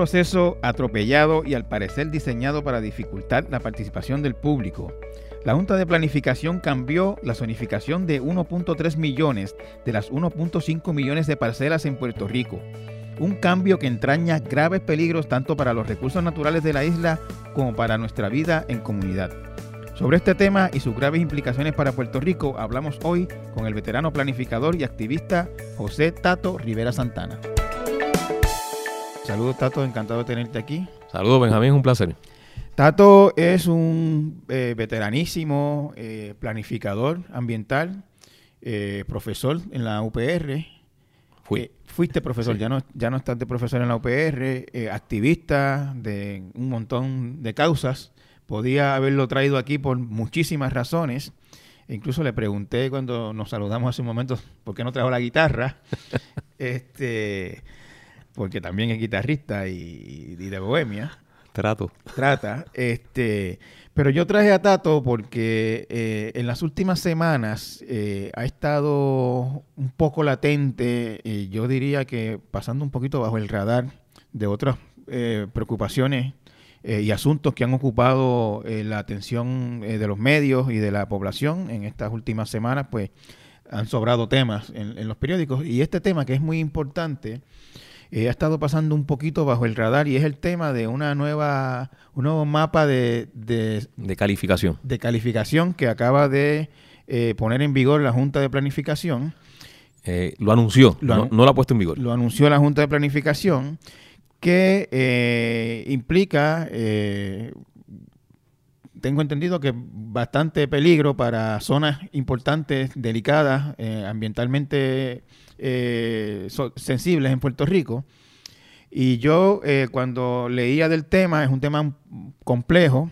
proceso atropellado y al parecer diseñado para dificultar la participación del público. La Junta de Planificación cambió la zonificación de 1.3 millones de las 1.5 millones de parcelas en Puerto Rico. Un cambio que entraña graves peligros tanto para los recursos naturales de la isla como para nuestra vida en comunidad. Sobre este tema y sus graves implicaciones para Puerto Rico hablamos hoy con el veterano planificador y activista José Tato Rivera Santana. Saludos Tato, encantado de tenerte aquí. Saludos Benjamín, un placer. Tato es un eh, veteranísimo eh, planificador ambiental, eh, profesor en la UPR. Fui. fuiste profesor, ya, no, ya no estás de profesor en la UPR, activista de un montón de causas. Podía haberlo traído aquí por muchísimas razones. E incluso le pregunté cuando nos saludamos hace un momento por qué no trajo la guitarra. este porque también es guitarrista y, y de bohemia. Trato. Trata. Este, pero yo traje a Tato porque eh, en las últimas semanas eh, ha estado un poco latente, y yo diría que pasando un poquito bajo el radar de otras eh, preocupaciones y asuntos que han ocupado la atención de los medios y de la población en estas últimas semanas, pues han sobrado temas en los periódicos. Y este tema que es muy importante eh, ha estado pasando un poquito bajo el radar y es el tema de una nueva, un nuevo mapa de, de, calificación. De calificación que acaba de eh, poner en vigor la Junta de Planificación. Eh, lo anunció, no, lo ha puesto en vigor. Lo anunció la Junta de Planificación que implica tengo entendido que bastante peligro para zonas importantes, delicadas, ambientalmente eh, sensibles en Puerto Rico. Y yo eh, cuando leía del tema, es un tema complejo,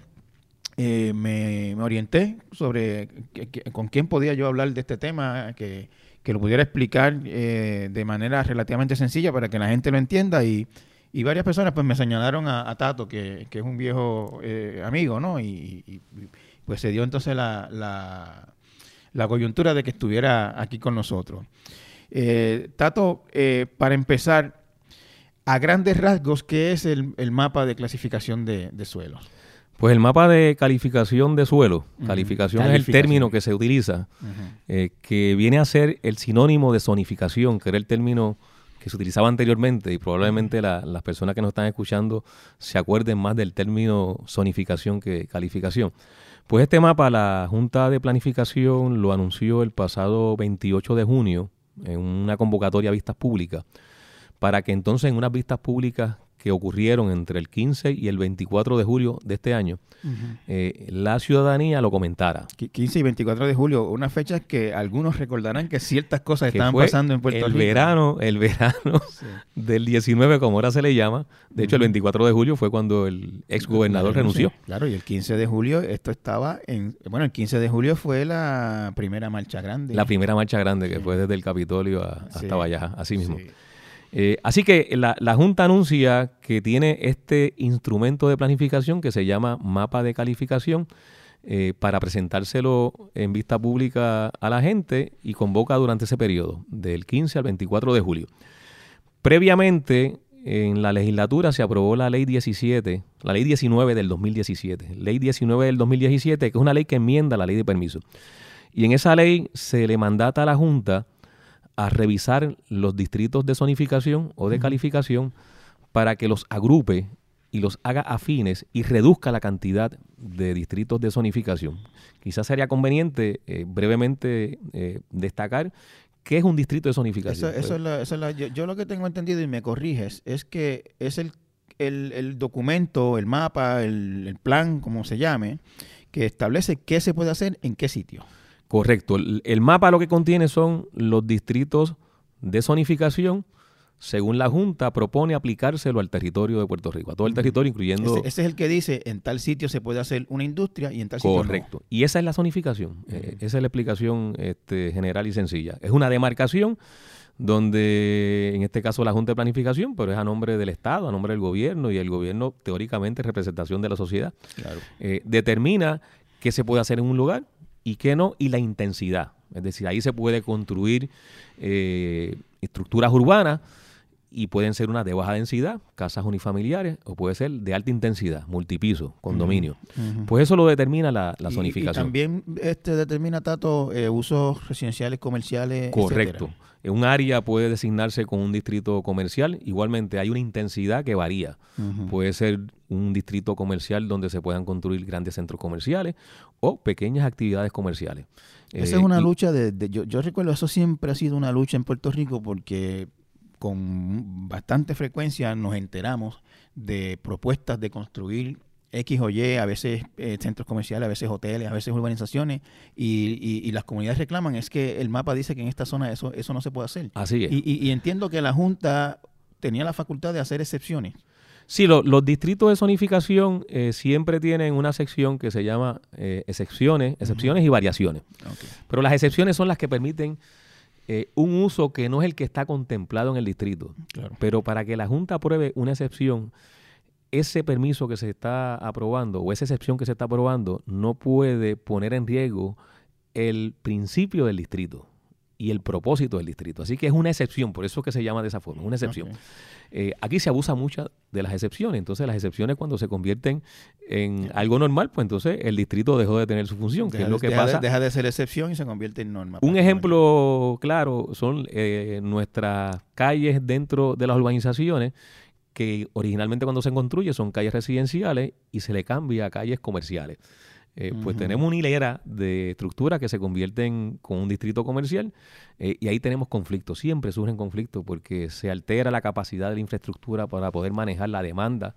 eh, me, orienté sobre con quién podía yo hablar de este tema, que, lo pudiera explicar de manera relativamente sencilla para que la gente lo entienda. Y, varias personas pues me señalaron a, Tato, que, es un viejo amigo, ¿no? Y, pues se dio entonces la, la coyuntura de que estuviera aquí con nosotros. Eh, Tato, eh, para empezar, a grandes rasgos, ¿qué es el, mapa de clasificación de, suelos? Pues el mapa de calificación de suelo, calificación, es el término que se utiliza, eh, que viene a ser el sinónimo de zonificación, que era el término que se utilizaba anteriormente y probablemente las personas que nos están escuchando se acuerden más del término zonificación que calificación. Pues este mapa la Junta de Planificación lo anunció el pasado 28 de junio en una convocatoria a vistas públicas, para que entonces en unas vistas públicas que ocurrieron entre el 15 y el 24 de julio de este año, eh, la ciudadanía lo comentara. 15 y 24 de julio, una fecha que algunos recordarán que ciertas cosas estaban pasando en Puerto el Rico. Verano, el verano del 19, como ahora se le llama. De hecho, el 24 de julio fue cuando el ex gobernador renunció. Claro, y el 15 de julio esto estaba en... Bueno, el 15 de julio fue la primera marcha grande. La primera marcha grande, que fue desde el Capitolio hasta Valleja, así mismo. Eh, así que la, Junta anuncia que tiene este instrumento de planificación que se llama mapa de calificación eh, para presentárselo en vista pública a la gente y convoca durante ese periodo, del 15 al 24 de julio. Previamente, en la legislatura se aprobó la ley 17, la ley 19 del 2017, ley 19 del 2017, que es una ley que enmienda la ley de permiso. Y en esa ley se le mandata a la Junta a revisar los distritos de zonificación o de calificación para que los agrupe y los haga afines y reduzca la cantidad de distritos de zonificación. Quizás sería conveniente eh, brevemente eh, destacar qué es un distrito de zonificación. yo, lo que tengo entendido, y me corriges, es que es el, el, documento, el mapa, el, el plan, como se llame, que establece qué se puede hacer en qué sitio. Correcto. El, mapa lo que contiene son los distritos de zonificación según la Junta, propone aplicárselo al territorio de Puerto Rico, a todo el territorio, incluyendo... Ese, es el que dice, en tal sitio se puede hacer una industria y en tal sitio Correcto. Y esa es la zonificación, eh, esa es la explicación este, general y sencilla. Es una demarcación donde, en este caso, la Junta de Planificación, pero es a nombre del Estado, a nombre del gobierno, y el gobierno, teóricamente, es representación de la sociedad, eh, determina qué se puede hacer en un lugar, y qué no, y la intensidad. Es decir, ahí se puede construir eh, estructuras urbanas y pueden ser una de baja densidad, casas unifamiliares, o puede ser de alta intensidad, multipiso, condominio. Pues eso lo determina la, zonificación. Y, también este determina, Tato, eh, usos residenciales, comerciales. Correcto. Un área puede designarse con un distrito comercial. Igualmente hay una intensidad que varía. Puede ser un distrito comercial donde se puedan construir grandes centros comerciales o pequeñas actividades comerciales. Esa es eh, una lucha de, yo, yo, recuerdo, eso siempre ha sido una lucha en Puerto Rico porque con bastante frecuencia nos enteramos de propuestas de construir X o Y, a veces eh, centros comerciales, a veces hoteles, a veces urbanizaciones, y, las comunidades reclaman, es que el mapa dice que en esta zona eso, eso no se puede hacer. Así es. Y, entiendo que la Junta tenía la facultad de hacer excepciones. Sí, los distritos de zonificación eh, siempre tienen una sección que se llama eh, excepciones, excepciones y variaciones. Pero las excepciones son las que permiten un uso que no es el que está contemplado en el distrito. Pero para que la Junta apruebe una excepción, ese permiso que se está aprobando o esa excepción que se está aprobando no puede poner en riesgo el principio del distrito y el propósito del distrito. Así que es una excepción, por eso que se llama de esa forma, una excepción. Eh, aquí se abusa mucho de las excepciones, entonces las excepciones cuando se convierten en algo normal, pues entonces el distrito dejó de tener su función, que es lo que deja pasa. De, deja de ser excepción y se convierte en norma. Un ejemplo claro son eh, nuestras calles dentro de las urbanizaciones que originalmente cuando se construye son calles residenciales y se le cambia a calles comerciales. Eh, pues tenemos una hilera de estructuras que se convierten con un distrito comercial eh, y ahí tenemos conflictos, siempre surgen conflictos porque se altera la capacidad de la infraestructura para poder manejar la demanda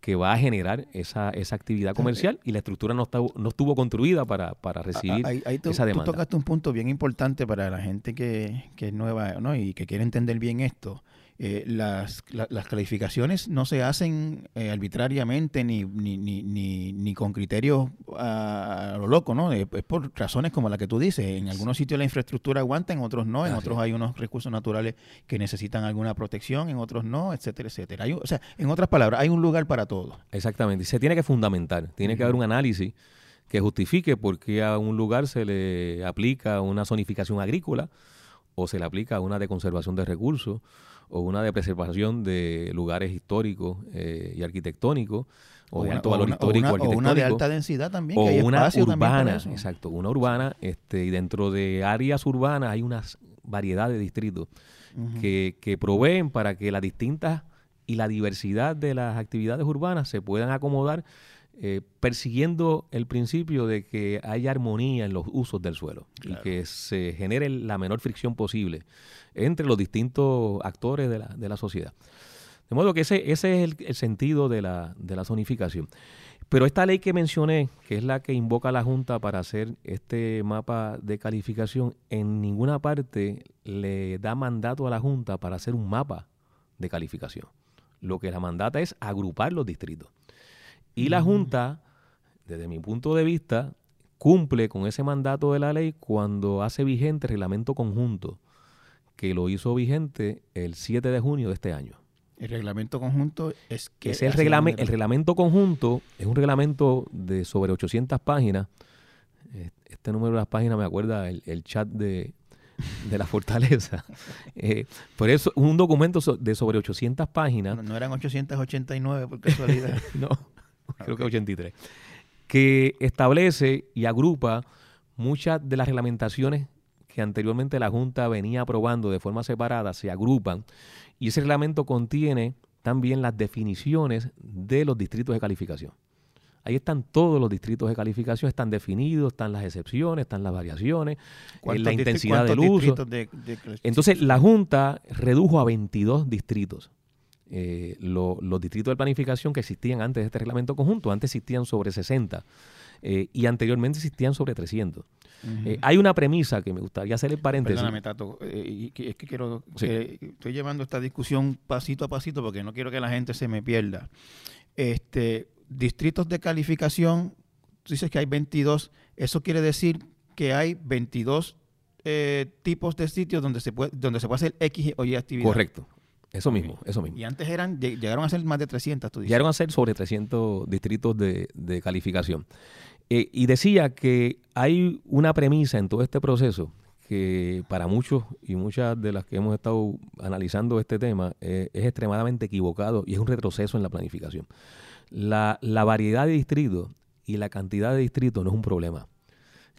que va a generar esa, esa actividad comercial y la estructura no, está, no estuvo construida para, para recibir esa demanda. Tú tocaste un punto bien importante para la gente que, que es nueva ¿no? y que quiere entender bien esto. Eh, las, las, calificaciones no se hacen eh, arbitrariamente ni, ni, ni, ni, con criterios a, lo loco, ¿no? Es, por razones como la que tú dices. En algunos sitios la infraestructura aguanta, en otros no, en otros hay unos recursos naturales que necesitan alguna protección, en otros no, etcétera, etcétera. Hay, o sea, en otras palabras, hay un lugar para todo. Exactamente. Y se tiene que fundamentar, tiene que haber un análisis que justifique por qué a un lugar se le aplica una zonificación agrícola o se le aplica una de conservación de recursos o una de preservación de lugares históricos eh, y arquitectónicos o, de alto valor histórico o arquitectónico. una de alta densidad también. O que hay una urbana, exacto, una urbana. este Y dentro de áreas urbanas hay una variedad de distritos que, que proveen para que las distintas y la diversidad de las actividades urbanas se puedan acomodar eh, persiguiendo el principio de que haya armonía en los usos del suelo y que se genere la menor fricción posible entre los distintos actores de la, de la sociedad. De modo que ese, ese es el, sentido de la, de la zonificación. Pero esta ley que mencioné, que es la que invoca a la Junta para hacer este mapa de calificación, en ninguna parte le da mandato a la Junta para hacer un mapa de calificación. Lo que la mandata es agrupar los distritos. Y la Junta, desde mi punto de vista, cumple con ese mandato de la ley cuando hace vigente el reglamento conjunto, que lo hizo vigente el 7 de junio de este año. El reglamento conjunto es que... Es el, reglamento, el reglamento conjunto es un reglamento de sobre 800 páginas. Este número de las páginas me acuerda el, chat de, la fortaleza. eh, por eso, un documento de sobre 800 páginas. No, no eran 889 por casualidad. no creo que 83, que establece y agrupa muchas de las reglamentaciones que anteriormente la Junta venía aprobando de forma separada, se agrupan y ese reglamento contiene también las definiciones de los distritos de calificación. Ahí están todos los distritos de calificación, están definidos, están las excepciones, están las variaciones, eh, la intensidad del uso. Entonces, la Junta redujo a 22 distritos eh, los distritos de planificación que existían antes de este reglamento conjunto. Antes existían sobre 60 eh, y anteriormente existían sobre 300. Eh, hay una premisa que me gustaría hacer el paréntesis. Perdóname, Tato, es que quiero, estoy llevando esta discusión pasito a pasito porque no quiero que la gente se me pierda. Este, distritos de calificación, tú dices que hay 22, eso quiere decir que hay 22 tipos de sitios donde se puede donde se puede hacer X o Y actividad. Correcto, eso mismo, eso mismo. Y antes eran, llegaron a ser más de 300, tú dices. Llegaron a ser sobre 300 distritos de, calificación. Eh, y decía que hay una premisa en todo este proceso que para muchos y muchas de las que hemos estado analizando este tema eh, es extremadamente equivocado y es un retroceso en la planificación. La, la variedad de distritos y la cantidad de distritos no es un problema.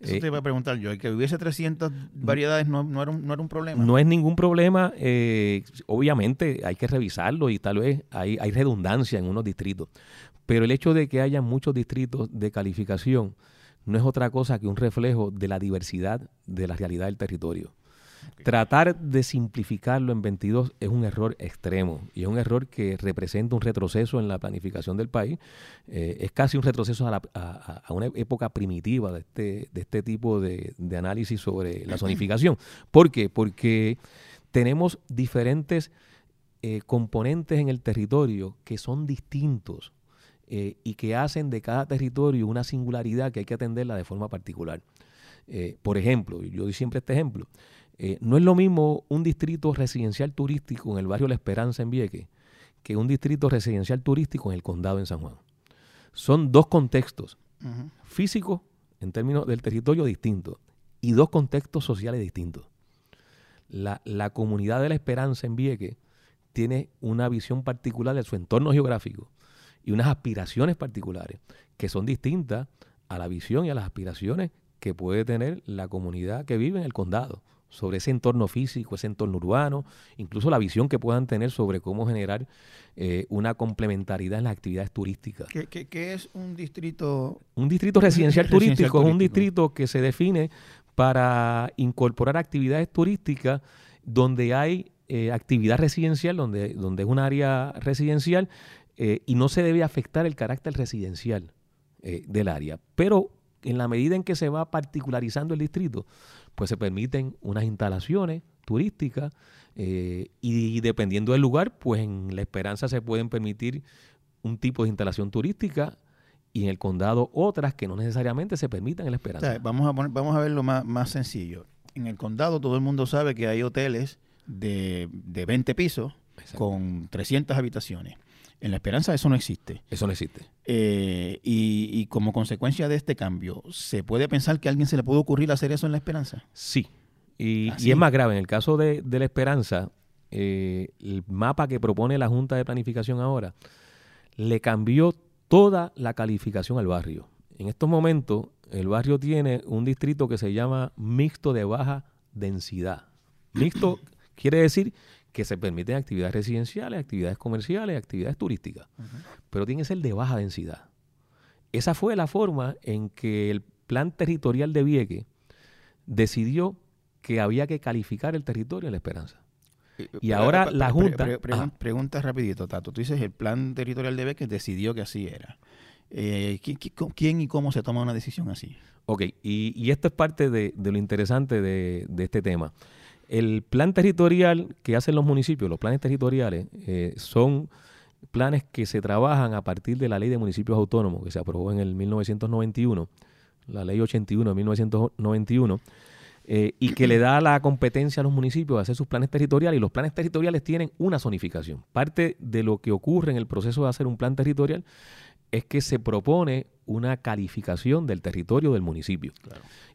Eso te iba a preguntar yo, que hubiese 300 variedades no, no, era, un, no era un problema. No es ningún problema, eh, obviamente hay que revisarlo y tal vez hay, hay redundancia en unos distritos, pero el hecho de que haya muchos distritos de calificación no es otra cosa que un reflejo de la diversidad de la realidad del territorio. Tratar de simplificarlo en 22 es un error extremo y es un error que representa un retroceso en la planificación del país. Eh, es casi un retroceso a, una época primitiva de este, de este tipo de, análisis sobre la zonificación. ¿Por qué? Porque tenemos diferentes eh, componentes en el territorio que son distintos eh, y que hacen de cada territorio una singularidad que hay que atenderla de forma particular. por ejemplo, yo doy siempre este ejemplo, eh, no es lo mismo un distrito residencial turístico en el barrio La Esperanza en Vieques que un distrito residencial turístico en el condado en San Juan. Son dos contextos físicos en términos del territorio distintos y dos contextos sociales distintos. La, la comunidad de La Esperanza en Vieques tiene una visión particular de su entorno geográfico y unas aspiraciones particulares que son distintas a la visión y a las aspiraciones que puede tener la comunidad que vive en el condado sobre ese entorno físico, ese entorno urbano, incluso la visión que puedan tener sobre cómo generar eh, una complementariedad en las actividades turísticas. ¿Qué, es un distrito? Un distrito residencial, turístico, es un distrito que se define para incorporar actividades turísticas donde hay eh, actividad residencial, donde, donde es un área residencial eh, y no se debe afectar el carácter residencial del área. Pero en la medida en que se va particularizando el distrito, pues se permiten unas instalaciones turísticas eh, y, dependiendo del lugar, pues en La Esperanza se pueden permitir un tipo de instalación turística y en el condado otras que no necesariamente se permitan en La Esperanza. vamos, a vamos a verlo más, más sencillo. En el condado todo el mundo sabe que hay hoteles de, de 20 pisos con 300 habitaciones. En la esperanza eso no existe. Eso no existe. Eh, y, como consecuencia de este cambio, ¿se puede pensar que a alguien se le puede ocurrir hacer eso en la esperanza? Sí. Y, es más grave. En el caso de, la esperanza, eh, el mapa que propone la Junta de Planificación ahora le cambió toda la calificación al barrio. En estos momentos, el barrio tiene un distrito que se llama mixto de baja densidad. Mixto quiere decir que se permiten actividades residenciales, actividades comerciales, actividades turísticas, pero tiene que ser de baja densidad. Esa fue la forma en que el plan territorial de Vieque decidió que había que calificar el territorio en la esperanza. Eh, y ahora la Junta... pregunta rapidito, Tato. Tú dices el plan territorial de Vieques decidió que así era. Eh, ¿quién, y cómo se toma una decisión así? Ok, y, esto es parte de, lo interesante de, de este tema. El plan territorial que hacen los municipios, los planes territoriales, eh, son planes que se trabajan a partir de la ley de municipios autónomos que se aprobó en el 1991, la ley 81 de 1991, eh, y que le da la competencia a los municipios de hacer sus planes territoriales y los planes territoriales tienen una zonificación. Parte de lo que ocurre en el proceso de hacer un plan territorial es que se propone una calificación del territorio del municipio.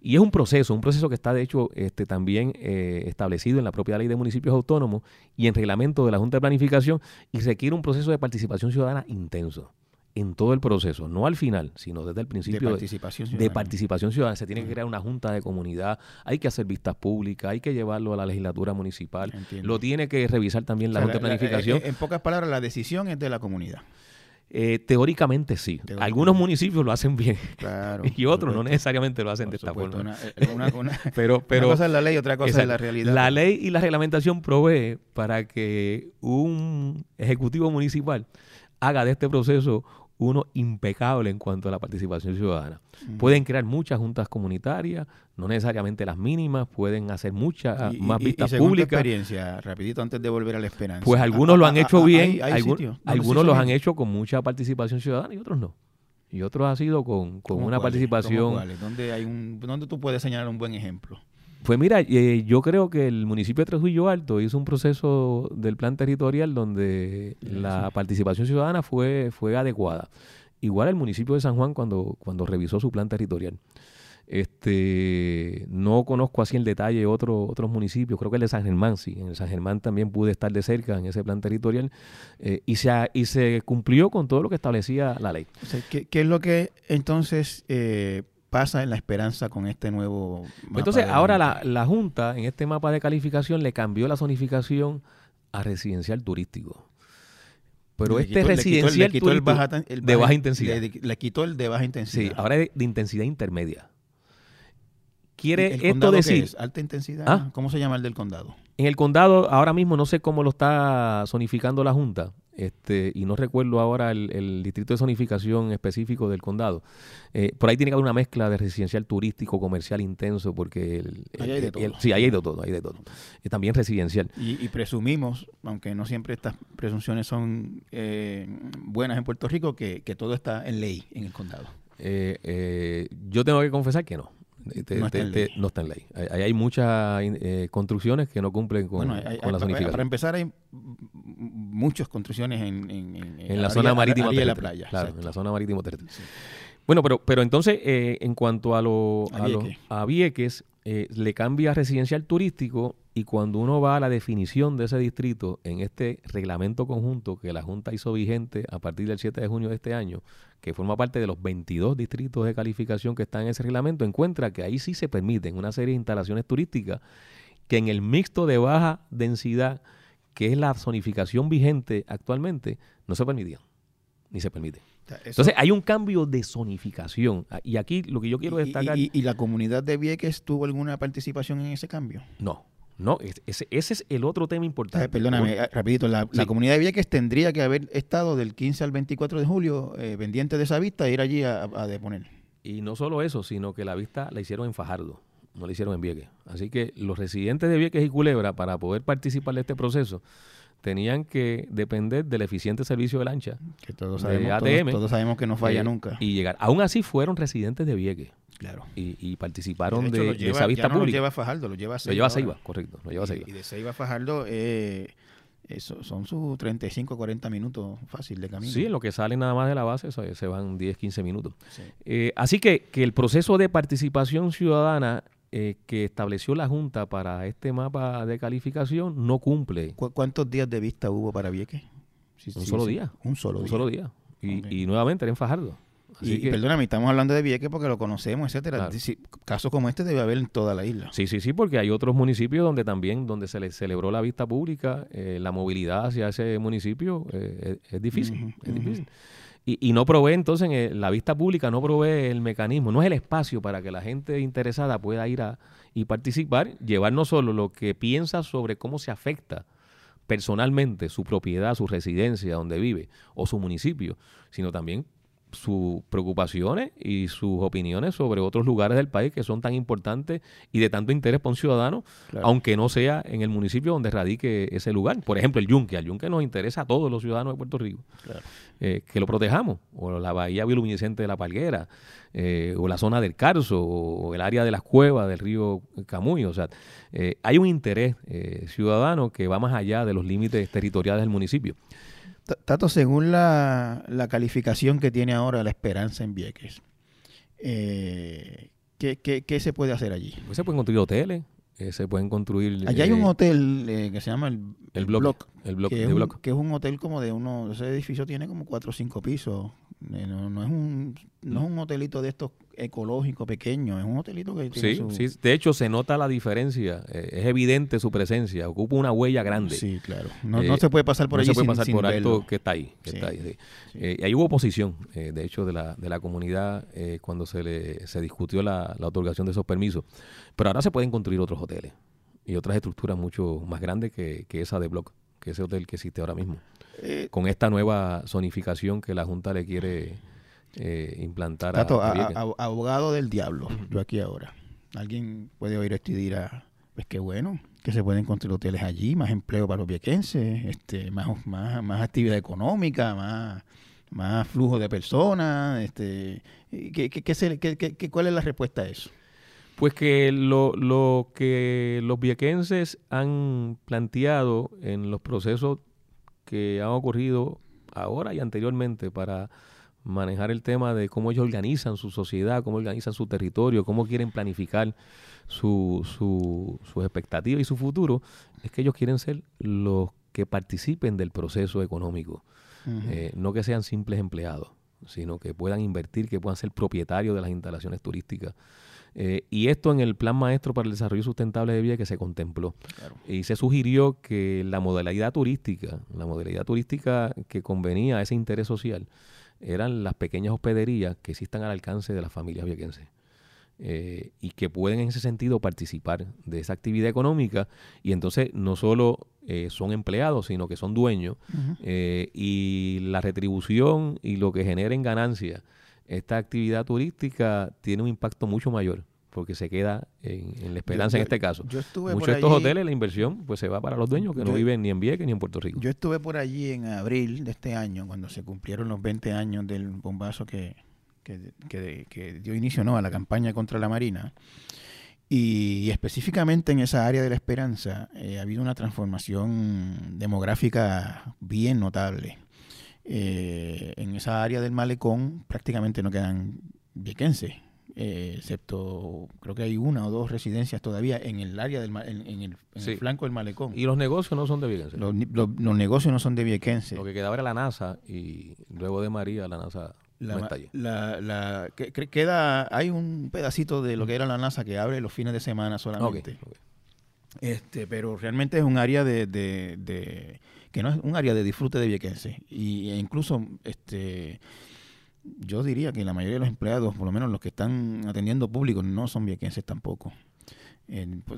Y es un proceso, un proceso que está de hecho este, también eh, establecido en la propia ley de municipios autónomos y en reglamento de la Junta de Planificación y requiere un proceso de participación ciudadana intenso en todo el proceso, no al final, sino desde el principio de participación ciudadana. De participación ciudadana. Se tiene que crear una junta de comunidad, hay que hacer vistas públicas, hay que llevarlo a la legislatura municipal, lo tiene que revisar también la Junta de Planificación. en pocas palabras, la decisión es de la comunidad. Eh, teóricamente sí. Algunos municipios lo hacen bien y otros no necesariamente lo hacen de esta forma. Eh, una, pero, pero, una cosa es la ley, otra cosa es la realidad. La ley y la reglamentación provee para que un ejecutivo municipal haga de este proceso uno impecable en cuanto a la participación ciudadana. Pueden crear muchas juntas comunitarias, no necesariamente las mínimas, pueden hacer muchas más vistas y públicas. experiencia, rapidito antes de volver a la esperanza. Pues algunos lo han hecho bien, algunos los han hecho con mucha participación ciudadana y otros no. Y otros ha sido con, con una participación. ¿Dónde, hay un, ¿Dónde tú puedes señalar un buen ejemplo? Pues mira, eh, yo creo que el municipio de Trujillo Alto hizo un proceso del plan territorial donde la participación ciudadana fue, fue adecuada. Igual el municipio de San Juan cuando, cuando revisó su plan territorial. Este, no conozco así en detalle otro, otros municipios, creo que el de San Germán, sí, en el San Germán también pude estar de cerca en ese plan territorial eh, y, se y se cumplió con todo lo que establecía la ley. ¿qué, es lo que entonces eh, pasa en la esperanza con este nuevo mapa Entonces, ahora la, la Junta en este mapa de calificación le cambió la zonificación a residencial turístico. Pero este residencial le el, de baja intensidad. Le, quitó el de baja intensidad. Sí, ahora es de intensidad intermedia. Quiere esto decir. Es? ¿Alta intensidad? ¿Ah? ¿Cómo se llama el del condado? En el condado, ahora mismo no sé cómo lo está zonificando la Junta, este, y no recuerdo ahora el, distrito de zonificación específico del condado. Eh, por ahí tiene que haber una mezcla de residencial turístico, comercial intenso, porque... El, ahí hay de todo. sí, ahí hay de todo, hay de todo. Y también residencial. Y, presumimos, aunque no siempre estas presunciones son eh, buenas en Puerto Rico, que, que, todo está en ley en el condado. Eh, yo tengo que confesar que no no, está en ley. Hay, hay muchas eh, construcciones que no cumplen con, la zonificación. Para empezar, hay muchas construcciones en, en, la, zona marítima de la playa. Claro, en la zona marítima terrestre. Bueno, pero, pero entonces, eh, en cuanto a, lo, a, Vieques, eh, le cambia residencial turístico y cuando uno va a la definición de ese distrito en este reglamento conjunto que la Junta hizo vigente a partir del 7 de junio de este año, que forma parte de los 22 distritos de calificación que están en ese reglamento, encuentra que ahí sí se permiten una serie de instalaciones turísticas que en el mixto de baja densidad, que es la zonificación vigente actualmente, no se permitían, ni se permite. Entonces hay un cambio de zonificación. Ah, y aquí lo que yo quiero destacar... ¿Y, la comunidad de Vieques tuvo alguna participación en ese cambio? No. No, ese, es el otro tema importante. perdóname, ah, rapidito, la, comunidad de Vieques tendría que haber estado del 15 al 24 de julio eh, pendiente de esa vista e ir allí a, deponer. Y no solo eso, sino que la vista la hicieron en Fajardo, no la hicieron en Vieques. Así que los residentes de Vieques y Culebra, para poder participar de este proceso, tenían que depender del eficiente servicio de lancha. Que todos sabemos, Todos, sabemos que no falla eh, nunca. Y llegar. Aún así fueron residentes de Vieques. Claro. Y, participaron de, esa vista pública. Lo lleva Fajardo, lo lleva Seiba. Lo lleva Seiba, correcto. Lo lleva Seiba. Y, de Seiba a Fajardo eh, eso, son sus 35, 40 minutos fácil de camino. Sí, en lo que salen nada más de la base se van 10, 15 minutos. Eh, así que, que el proceso de participación ciudadana eh, que estableció la Junta para este mapa de calificación no cumple. ¿Cuántos días de vista hubo para Vieques? un, solo día. un solo día. Un solo día. Y, nuevamente era en Fajardo. y, perdóname, estamos hablando de Vieques porque lo conocemos, etcétera. Casos como este debe haber en toda la isla. Sí, sí, sí, porque hay otros municipios donde también, donde se le celebró la vista pública, eh, la movilidad hacia ese municipio eh, es, difícil. es difícil. Y, no provee entonces, la vista pública no provee el mecanismo, no es el espacio para que la gente interesada pueda ir a, y participar, llevar no solo lo que piensa sobre cómo se afecta personalmente su propiedad, su residencia, donde vive, o su municipio, sino también sus preocupaciones y sus opiniones sobre otros lugares del país que son tan importantes y de tanto interés para un ciudadano, aunque no sea en el municipio donde radique ese lugar. Por ejemplo, el yunque. Al yunque nos interesa a todos los ciudadanos de Puerto Rico. Eh, que lo protejamos. O la bahía bioluminiscente de la Palguera, eh, o la zona del Carso, o el área de las cuevas del río Camuy. O sea, eh, hay un interés ciudadano que va más allá de los límites territoriales del municipio. Tato, según la, calificación que tiene ahora la esperanza en Vieques, eh, ¿qué, se puede hacer allí? Pues se pueden construir hoteles, eh, se pueden construir... Allá hay un eh, hotel eh, que se llama el, el, block, el block, que, es un, que es un hotel como de uno... Ese edificio tiene como cuatro o cinco pisos. No, no, es un, no es un hotelito de estos ecológico pequeño, es un hotelito que tiene sí, sí, de hecho se nota la diferencia, es evidente su presencia, ocupa una huella grande. Sí, claro. No, no se puede pasar por allí No se puede pasar por alto que está ahí. Que está ahí ahí hubo oposición, de hecho, de la, de la comunidad cuando se, le, se discutió la, la otorgación de esos permisos. Pero ahora se pueden construir otros hoteles y otras estructuras mucho más grandes que, esa de Block, que ese hotel que existe ahora mismo. Eh, con esta nueva zonificación que la Junta le quiere eh, implantar a, abogado del diablo, yo aquí ahora. Alguien puede oír esto y dirá, pues qué bueno, que se pueden construir hoteles allí, más empleo para los viequenses, este, más, más, más actividad económica, más, más flujo de personas. Este, ¿qué, qué, qué, ¿Cuál es la respuesta a eso? Pues que lo, lo que los viequenses han planteado en los procesos que han ocurrido ahora y anteriormente para, manejar el tema de cómo ellos organizan su sociedad, cómo organizan su territorio, cómo quieren planificar su, su, sus expectativas y su futuro, es que ellos quieren ser los que participen del proceso económico, eh, no que sean simples empleados, sino que puedan invertir, que puedan ser propietarios de las instalaciones turísticas. Eh, y esto en el Plan Maestro para el Desarrollo Sustentable de Vida que se contempló. Y se sugirió que la modalidad turística, la modalidad turística que convenía a ese interés social, eran las pequeñas hospederías que existan al alcance de las familias viequenses. Eh, y que pueden en ese sentido participar de esa actividad económica y entonces no solo eh, son empleados, sino que son dueños eh, y la retribución y lo que genera en ganancia esta actividad turística tiene un impacto mucho mayor porque se queda en, la esperanza en este caso. Muchos de estos hoteles, la inversión pues se va para los dueños que no viven ni en Vieques ni en Puerto Rico. Yo estuve por allí en abril de este año, cuando se cumplieron los 20 años del bombazo que, que, dio inicio ¿no? a la campaña contra la Marina. Y, específicamente en esa área de la esperanza eh, ha habido una transformación demográfica bien notable. Eh, en esa área del malecón prácticamente no quedan viequenses, eh, excepto creo que hay una o dos residencias todavía en el área del en, el, flanco del malecón. Y los negocios no son de Viequense. Los, negocios no son de Viequense. Lo que quedaba era la NASA y luego de María la NASA la, la, que, queda, hay un pedacito de lo que era la NASA que abre los fines de semana solamente. Este, pero realmente es un área de, de, que no es un área de disfrute de viequense y e incluso este yo diría que la mayoría de los empleados, por lo menos los que están atendiendo público, no son viequenses tampoco.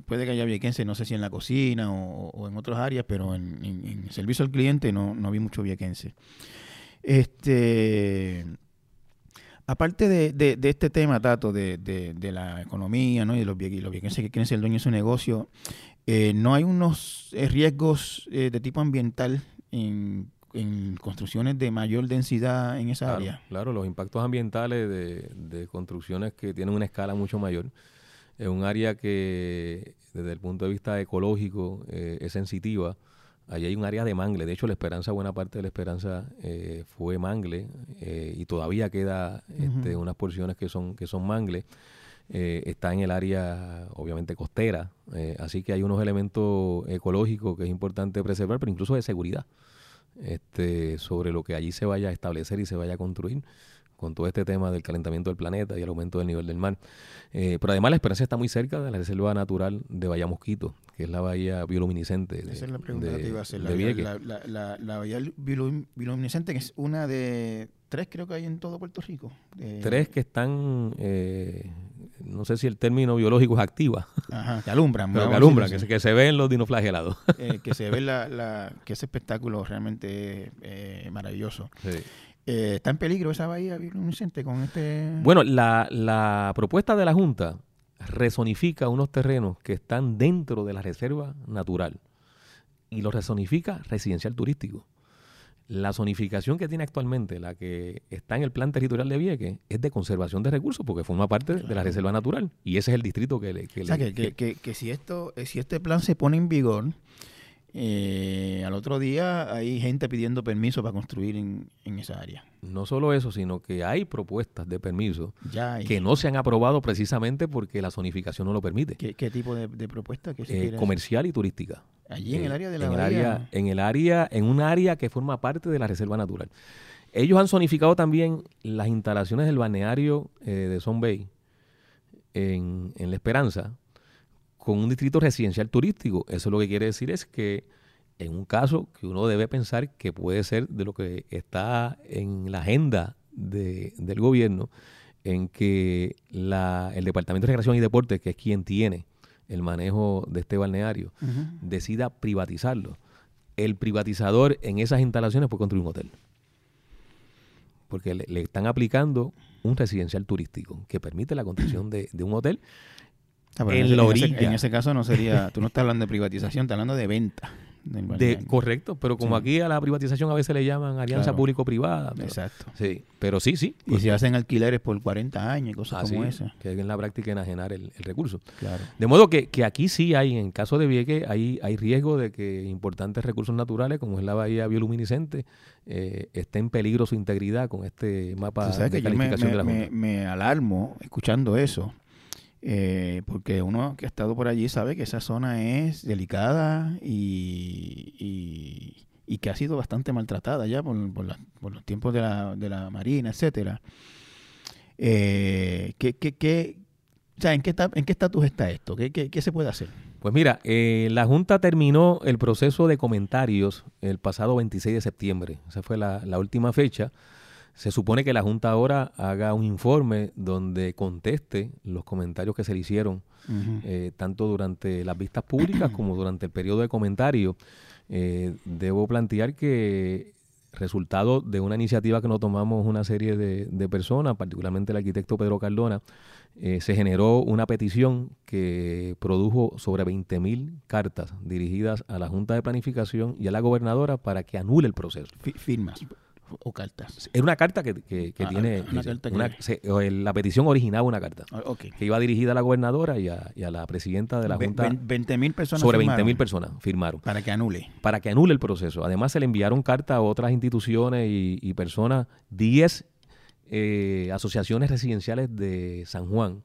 puede que haya viequenses, no sé si en la cocina o, en otras áreas, pero en, en, servicio al cliente no, no vi mucho viequense. Este, Aparte de, de, este tema, Tato, de, de, la economía ¿no? y de los, los viequenses que quieren ser dueños de su negocio, eh, ¿no hay unos eh, riesgos eh, de tipo ambiental en, en, construcciones de mayor densidad en esa área? Claro, los impactos ambientales de, de construcciones que tienen una escala mucho mayor. Es un área que, desde el punto de vista ecológico, es sensitiva Allí hay un área de mangle. De hecho, la Esperanza, buena parte de la Esperanza eh, fue mangle eh, y todavía queda este, unas porciones que son, que son mangle. Eh, está en el área, obviamente, costera. así que hay unos elementos ecológicos que es importante preservar, pero incluso de seguridad este, sobre lo que allí se vaya a establecer y se vaya a construir con todo este tema del calentamiento del planeta y el aumento del nivel del mar. Eh, pero además la Esperanza está muy cerca de la reserva natural de Bahía Mosquito, que es la bahía bioluminiscente. De, Esa es la pregunta que te iba a hacer. La, la, bahía bioluminiscente, que es una de tres creo que hay en todo Puerto Rico. Tres que están, eh, no sé si el término biológico es activa. Ajá, que alumbran. Pero que alumbran, que, se, que se ven los dinoflagelados. Eh, que se ve la, que ese espectáculo realmente eh, maravilloso. Sí. Eh, ¿Está en peligro esa bahía Vicente con este...? Bueno, la, la propuesta de la Junta resonifica unos terrenos que están dentro de la reserva natural y los resonifica residencial turístico. La zonificación que tiene actualmente, la que está en el plan territorial de Vieques, es de conservación de recursos porque forma parte de la reserva natural y ese es el distrito que le... Que o sea, que, que, que, si, esto, si este plan se pone en vigor, eh, al otro día hay gente pidiendo permiso para construir en, esa área. No solo eso, sino que hay propuestas de permiso que no se han aprobado precisamente porque la zonificación no lo permite. ¿Qué, tipo de, propuesta? Eh, comercial y turística. Allí en el área de la en el área, en el área, en un área que forma parte de la reserva natural. Ellos han zonificado también las instalaciones del balneario eh, de Son Bay en, en La Esperanza, con un distrito residencial turístico. Eso lo que quiere decir es que en un caso que uno debe pensar que puede ser de lo que está en la agenda de, del gobierno, en que la, el Departamento de Recreación y Deporte, que es quien tiene el manejo de este balneario, decida privatizarlo. El privatizador en esas instalaciones puede construir un hotel. Porque le, están aplicando un residencial turístico que permite la construcción de, de un hotel Ah, en, la orilla. En ese, caso no sería, tú no estás hablando de privatización, estás hablando de venta. De, correcto, pero como aquí a la privatización a veces le llaman alianza público-privada. Exacto. Sí, pero sí, sí. Y se hacen alquileres por 40 años y cosas como esa. Que en la práctica enajenar el, el recurso. Claro. De modo que, que, aquí sí hay, en caso de Vieques, hay, hay riesgo de que importantes recursos naturales, como es la bahía bioluminiscente, eh, esté en peligro su integridad con este mapa de calificación de la Junta. me alarmo escuchando eso eh, porque uno que ha estado por allí sabe que esa zona es delicada y, y, que ha sido bastante maltratada ya por, por, los tiempos de la, de la Marina, etcétera. Eh, ¿qué, qué, qué, o sea, ¿en qué, ¿en qué estatus está esto? ¿Qué, qué, se puede hacer? Pues mira, eh, la Junta terminó el proceso de comentarios el pasado 26 de septiembre. Esa fue la última fecha. Se supone que la Junta ahora haga un informe donde conteste los comentarios que se le hicieron, eh, tanto durante las vistas públicas como durante el periodo de comentarios. Eh, debo plantear que resultado de una iniciativa que nos tomamos una serie de, personas, particularmente el arquitecto Pedro Cardona, eh, se generó una petición que produjo sobre 20.000 cartas dirigidas a la Junta de Planificación y a la gobernadora para que anule el proceso. Firmas o cartas? Era una carta que, ah, tiene. la petición originaba una carta ah, que iba dirigida a la gobernadora y a, la presidenta de la Junta. 20 mil personas. Sobre 20 mil personas firmaron. Para que anule. Para que anule el proceso. Además, se le enviaron cartas a otras instituciones y, personas, 10 eh, asociaciones residenciales de San Juan.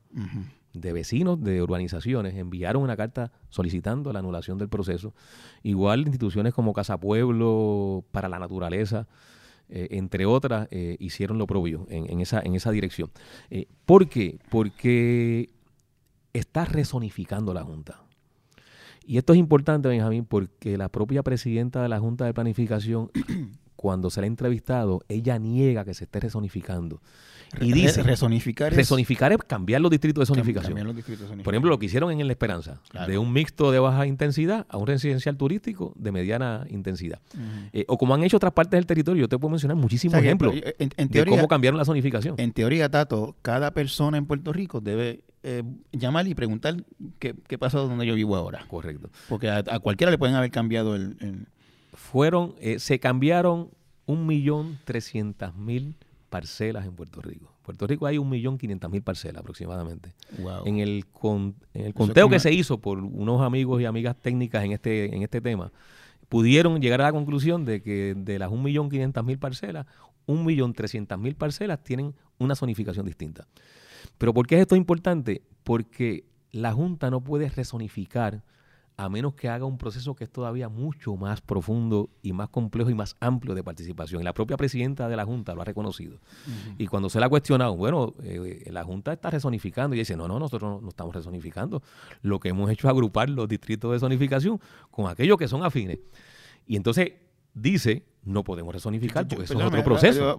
de vecinos de urbanizaciones enviaron una carta solicitando la anulación del proceso. Igual instituciones como Casa Pueblo para la Naturaleza, eh, entre otras, eh, hicieron lo propio en, esa, en esa dirección. Eh, ¿Por qué? Porque está resonificando la Junta. Y esto es importante, Benjamín, porque la propia presidenta de la Junta de Planificación, cuando se le ha entrevistado, ella niega que se esté resonificando. Y dice, resonificar es, resonificar es cambiar los distritos de zonificación. Por ejemplo, lo que hicieron en La Esperanza, de un mixto de baja intensidad a un residencial turístico de mediana intensidad. Eh, o como han hecho otras partes del territorio, yo te puedo mencionar muchísimos ejemplos de cómo cambiaron la zonificación. En teoría, Tato, cada persona en Puerto Rico debe eh, llamar y preguntar qué, qué pasa donde yo vivo ahora. Correcto. Porque a, cualquiera le pueden haber cambiado el... Fueron, eh, se cambiaron un millón trescientas mil parcelas en Puerto Rico. En Puerto Rico hay 1.500.000 parcelas aproximadamente. En el, en el conteo que se hizo por unos amigos y amigas técnicas en este, en este tema, pudieron llegar a la conclusión de que de las 1.500.000 parcelas, 1.300.000 parcelas tienen una zonificación distinta. Pero ¿por qué es esto importante? Porque la Junta no puede resonificar a menos que haga un proceso que es todavía mucho más profundo y más complejo y más amplio de participación. Y la propia presidenta de la Junta lo ha reconocido. Y cuando se le ha cuestionado, bueno, eh, la Junta está resonificando y dice, no, no, nosotros no, estamos resonificando. Lo que hemos hecho es agrupar los distritos de zonificación con aquellos que son afines. Y entonces dice, no podemos resonificar porque eso es otro proceso.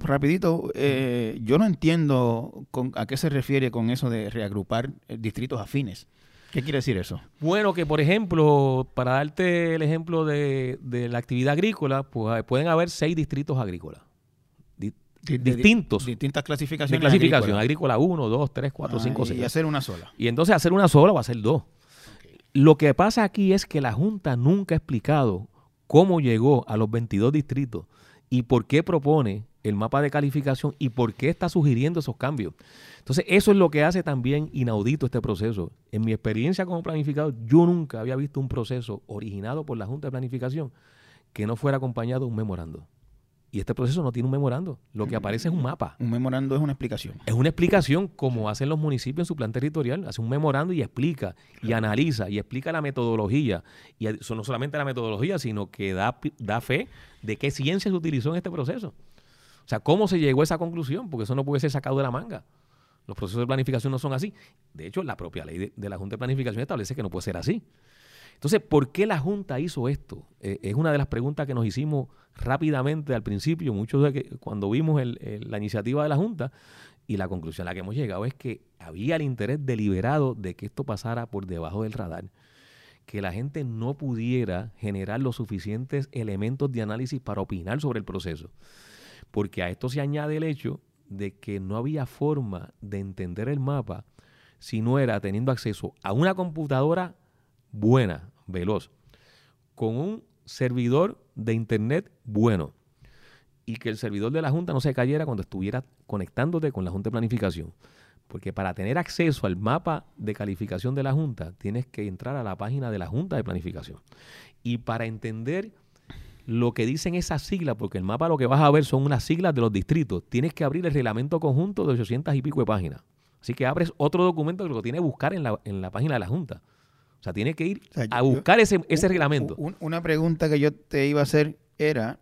Rapidito, eh, yo no entiendo a qué se refiere con eso de reagrupar eh, distritos afines. ¿Qué quiere decir eso? Bueno, que por ejemplo, para darte el ejemplo de, la actividad agrícola, pues pueden haber seis distritos agrícolas. distintos. distintas clasificaciones. De clasificación, agrícola 1, 2, 3, 4, 5, 6. Y hacer una sola. Y entonces hacer una sola va a ser dos. Lo que pasa aquí es que la Junta nunca ha explicado cómo llegó a los 22 distritos y por qué propone el mapa de calificación y por qué está sugiriendo esos cambios. Entonces, eso es lo que hace también inaudito este proceso. En mi experiencia como planificador, yo nunca había visto un proceso originado por la Junta de Planificación que no fuera acompañado de un memorando. Y este proceso no tiene un memorando. Lo que aparece es un mapa. Un memorando es una explicación. Es una explicación como hacen los municipios en su plan territorial. Hace un memorando y explica, y analiza, y explica la metodología. Y eso no solamente la metodología, sino que da, da fe de qué ciencia se utilizó en este proceso. O sea, ¿cómo se llegó a esa conclusión? Porque eso no puede ser sacado de la manga. Los procesos de planificación no son así. De hecho, la propia ley de, la Junta de Planificación establece que no puede ser así. Entonces, ¿por qué la Junta hizo esto? Eh, es una de las preguntas que nos hicimos rápidamente al principio, muchos de que cuando vimos la iniciativa de la Junta, y la conclusión a la que hemos llegado es que había el interés deliberado de que esto pasara por debajo del radar, que la gente no pudiera generar los suficientes elementos de análisis para opinar sobre el proceso porque a esto se añade el hecho de que no había forma de entender el mapa si no era teniendo acceso a una computadora buena, veloz, con un servidor de internet bueno y que el servidor de la Junta no se cayera cuando estuviera conectándote con la Junta de Planificación. Porque para tener acceso al mapa de calificación de la Junta, tienes que entrar a la página de la Junta de Planificación. Y para entender lo que dicen esas siglas, porque el mapa lo que vas a ver son unas siglas de los distritos, tienes que abrir el reglamento conjunto de 800 y pico de páginas. Así que abres otro documento que lo tienes que buscar en la, en la página de la Junta. O sea, tienes que ir a buscar ese, ese reglamento. una pregunta que yo te iba a hacer era,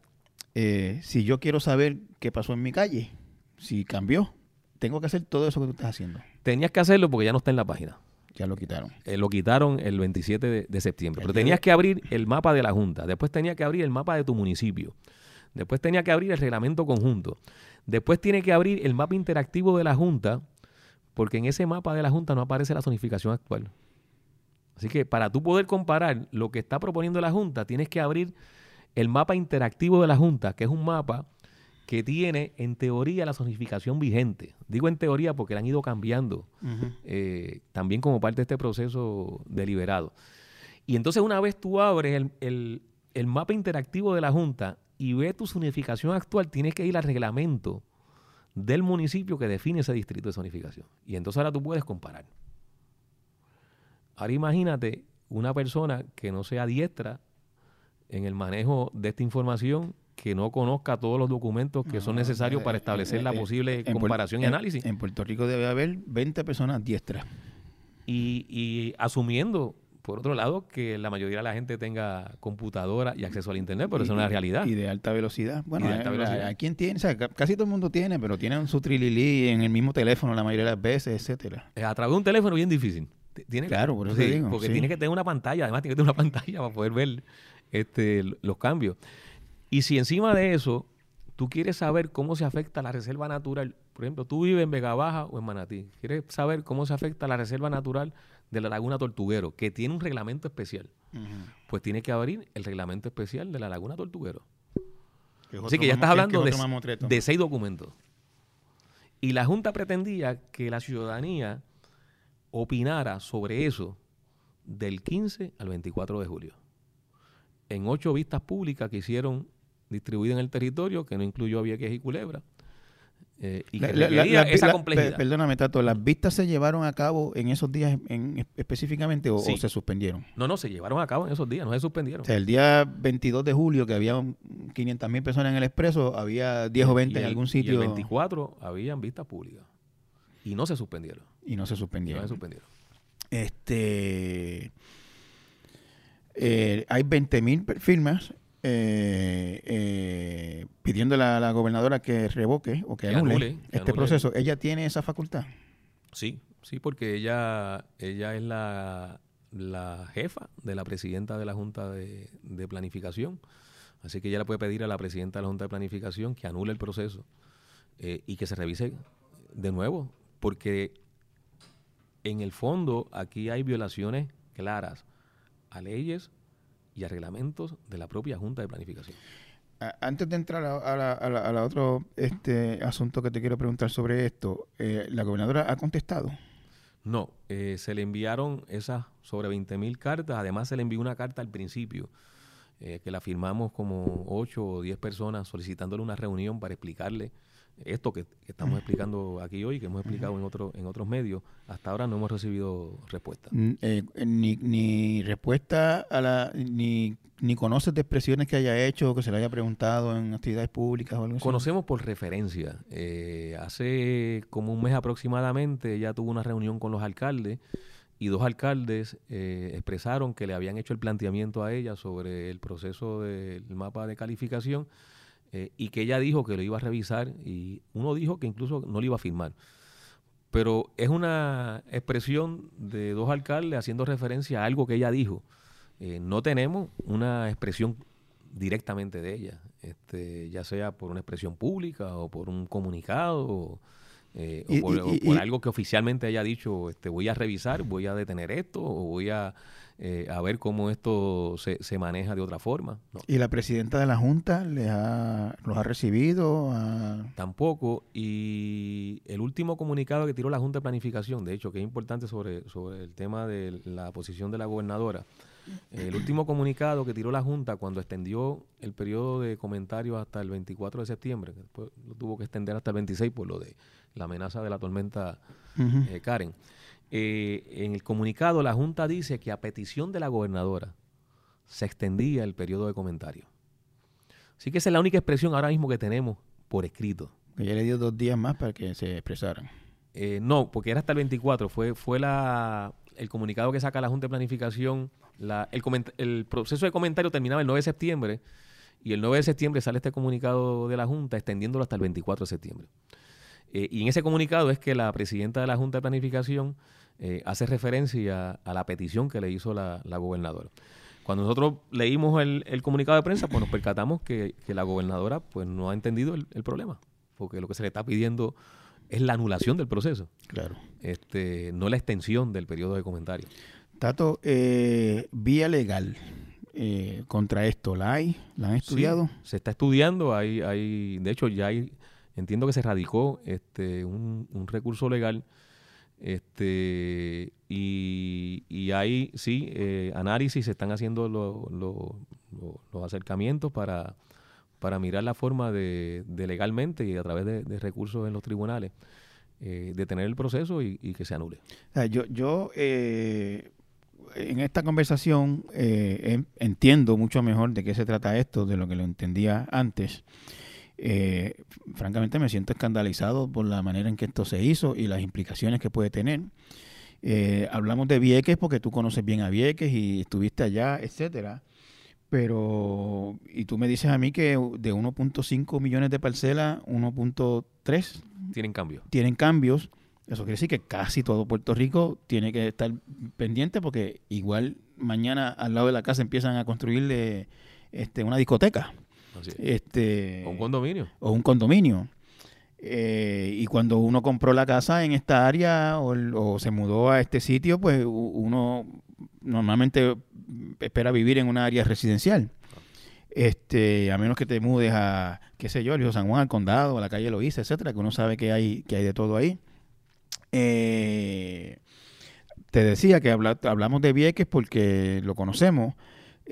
eh, si yo quiero saber qué pasó en mi calle, si cambió, tengo que hacer todo eso que tú estás haciendo. Tenías que hacerlo porque ya no está en la página. Ya lo quitaron. Eh, lo quitaron el 27 de, septiembre. Pero tenías que abrir el mapa de la Junta. Después tenías que abrir el mapa de tu municipio. Después tenía que abrir el reglamento conjunto. Después tiene que abrir el mapa interactivo de la Junta, porque en ese mapa de la Junta no aparece la zonificación actual. Así que para tú poder comparar lo que está proponiendo la Junta, tienes que abrir el mapa interactivo de la Junta, que es un mapa que tiene en teoría la zonificación vigente. Digo en teoría porque la han ido cambiando eh, también como parte de este proceso deliberado. Y entonces una vez tú abres el, el, mapa interactivo de la Junta y ves tu zonificación actual, tienes que ir al reglamento del municipio que define ese distrito de zonificación. Y entonces ahora tú puedes comparar. Ahora imagínate una persona que no sea diestra en el manejo de esta información que no conozca todos los documentos que son necesarios eh, para establecer eh, la eh, posible comparación y análisis. En Puerto Rico debe haber 20 personas diestras. Y, asumiendo, por otro lado, que la mayoría de la gente tenga computadora y acceso al Internet, pero eso no es la realidad. Y de alta velocidad. Bueno, de alta velocidad. ¿a tiene? O sea, casi todo el mundo tiene, pero tienen su trililí en el mismo teléfono la mayoría de las veces, etcétera. A través de un teléfono bien difícil. Tiene, claro, por eso digo. Porque tiene que tener una pantalla, además tiene que tener una pantalla para poder ver este, los cambios. Y si encima de eso tú quieres saber cómo se afecta la reserva natural, por ejemplo, tú vives en Vega Baja o en Manatí, quieres saber cómo se afecta la reserva natural de la Laguna Tortuguero, que tiene un reglamento especial, pues tiene que abrir el reglamento especial de la Laguna Tortuguero. Así que ya estás hablando de, de seis documentos. Y la Junta pretendía que la ciudadanía opinara sobre eso del 15 al 24 de julio en ocho vistas públicas que hicieron distribuidas en el territorio, que no incluyó Vieques y Culebra. Eh, y que esa complejidad. Perdóname, Tato, ¿las vistas se llevaron a cabo en esos días en, específicamente o, se suspendieron? No, no, se llevaron a cabo en esos días, no se suspendieron. O sea, el día 22 de julio, que había 500 mil personas en el expreso, había 10 o 20 en algún sitio. Y el 24 habían vistas públicas. Y no se suspendieron. Y no se suspendieron. No se suspendieron. Este. Eh, hay 20.000 firmas eh, eh, pidiendo a la, gobernadora que revoque o que, anule, este proceso. ¿Ella tiene esa facultad? Sí, sí, porque ella, ella es la, la jefa de la presidenta de la Junta de, de, Planificación. Así que ella le puede pedir a la presidenta de la Junta de Planificación que anule el proceso y que se revise de nuevo, porque en el fondo aquí hay violaciones claras a leyes y a reglamentos de la propia Junta de Planificación. Antes de entrar a, la, otro este asunto que te quiero preguntar sobre esto, eh, ¿la gobernadora ha contestado? No, eh, se le enviaron esas sobre 20 mil cartas, además se le envió una carta al principio, eh, que la firmamos como 8 o 10 personas solicitándole una reunión para explicarle esto que, estamos explicando aquí hoy, que hemos explicado en, otro, en otros medios, hasta ahora no hemos recibido respuesta. Eh, ni, ni respuesta a la, ni, ni conoces de expresiones que haya hecho o que se le haya preguntado en actividades públicas o algo así. Conocemos por referencia. Eh, hace como un mes aproximadamente ella tuvo una reunión con los alcaldes y dos alcaldes eh, expresaron que le habían hecho el planteamiento a ella sobre el proceso del mapa de calificación eh, y que ella dijo que lo iba a revisar y uno dijo que incluso no lo iba a firmar. Pero es una expresión de dos alcaldes haciendo referencia a algo que ella dijo. Eh, no tenemos una expresión directamente de ella, este, ya sea por una expresión pública o por un comunicado o, eh, por, algo que oficialmente haya dicho, este, voy a revisar, voy a detener esto o voy a eh, a ver cómo esto se, se, maneja de otra forma. ¿Y la presidenta de la Junta les ha, los ha recibido? Tampoco. Y el último comunicado que tiró la Junta de Planificación, de hecho, que es importante sobre, sobre el tema de la posición de la gobernadora, El último comunicado que tiró la Junta cuando extendió el periodo de comentarios hasta el 24 de septiembre, que después lo tuvo que extender hasta el 26 por lo de la amenaza de la tormenta eh, Karen. Eh, en el comunicado la Junta dice que a petición de la gobernadora se extendía el periodo de comentarios. Así que esa es la única expresión ahora mismo que tenemos por escrito. Ella le dio dos días más para que se expresaran. Eh, no, porque era hasta el 24. Fue, fue la, el comunicado que saca la Junta de Planificación. La, el, el proceso de comentario terminaba el 9 de septiembre y el 9 de septiembre sale este comunicado de la Junta extendiéndolo hasta el 24 de septiembre. Eh, y en ese comunicado es que la presidenta de la Junta de Planificación eh, hace referencia a, la petición que le hizo la, gobernadora. Cuando nosotros leímos el, comunicado de prensa, pues nos percatamos que, la gobernadora pues no ha entendido el, el problema, porque lo que se le está pidiendo es la anulación del proceso. Claro. Este, no la extensión del periodo de comentario. Tato, eh, vía legal eh, contra esto, ¿la hay? ¿La han estudiado? se está estudiando, hay, hay, de hecho ya hay, entiendo que se radicó este, un, recurso legal este y, y hay sí eh, análisis se están haciendo los acercamientos para para mirar la forma de, legalmente y a través de, recursos en los tribunales eh, detener el proceso y, que se anule. yo yo eh, en esta conversación eh, entiendo mucho mejor de qué se trata esto de lo que lo entendía antes. Francamente me siento escandalizado por la manera en que esto se hizo y las implicaciones que puede tener. hablamos de Vieques porque tú conoces bien a Vieques y estuviste allá, etcétera. Pero, y tú me dices a mí que de 1.5 millones de parcelas, 1.3 tienen cambios. Tienen cambios. Eso quiere decir que casi todo Puerto Rico tiene que estar pendiente porque igual mañana al lado de la casa empiezan a construirle este, una discoteca. Este, o un condominio. O un condominio. Eh, y cuando uno compró la casa en esta área o, o, se mudó a este sitio, pues uno normalmente espera vivir en una área residencial. Este, a menos que te mudes a, qué sé yo, el San Juan, al condado, a la calle Loíza, etcétera, que uno sabe que hay, que hay de todo ahí. Eh, te decía que hablamos de Vieques porque lo conocemos.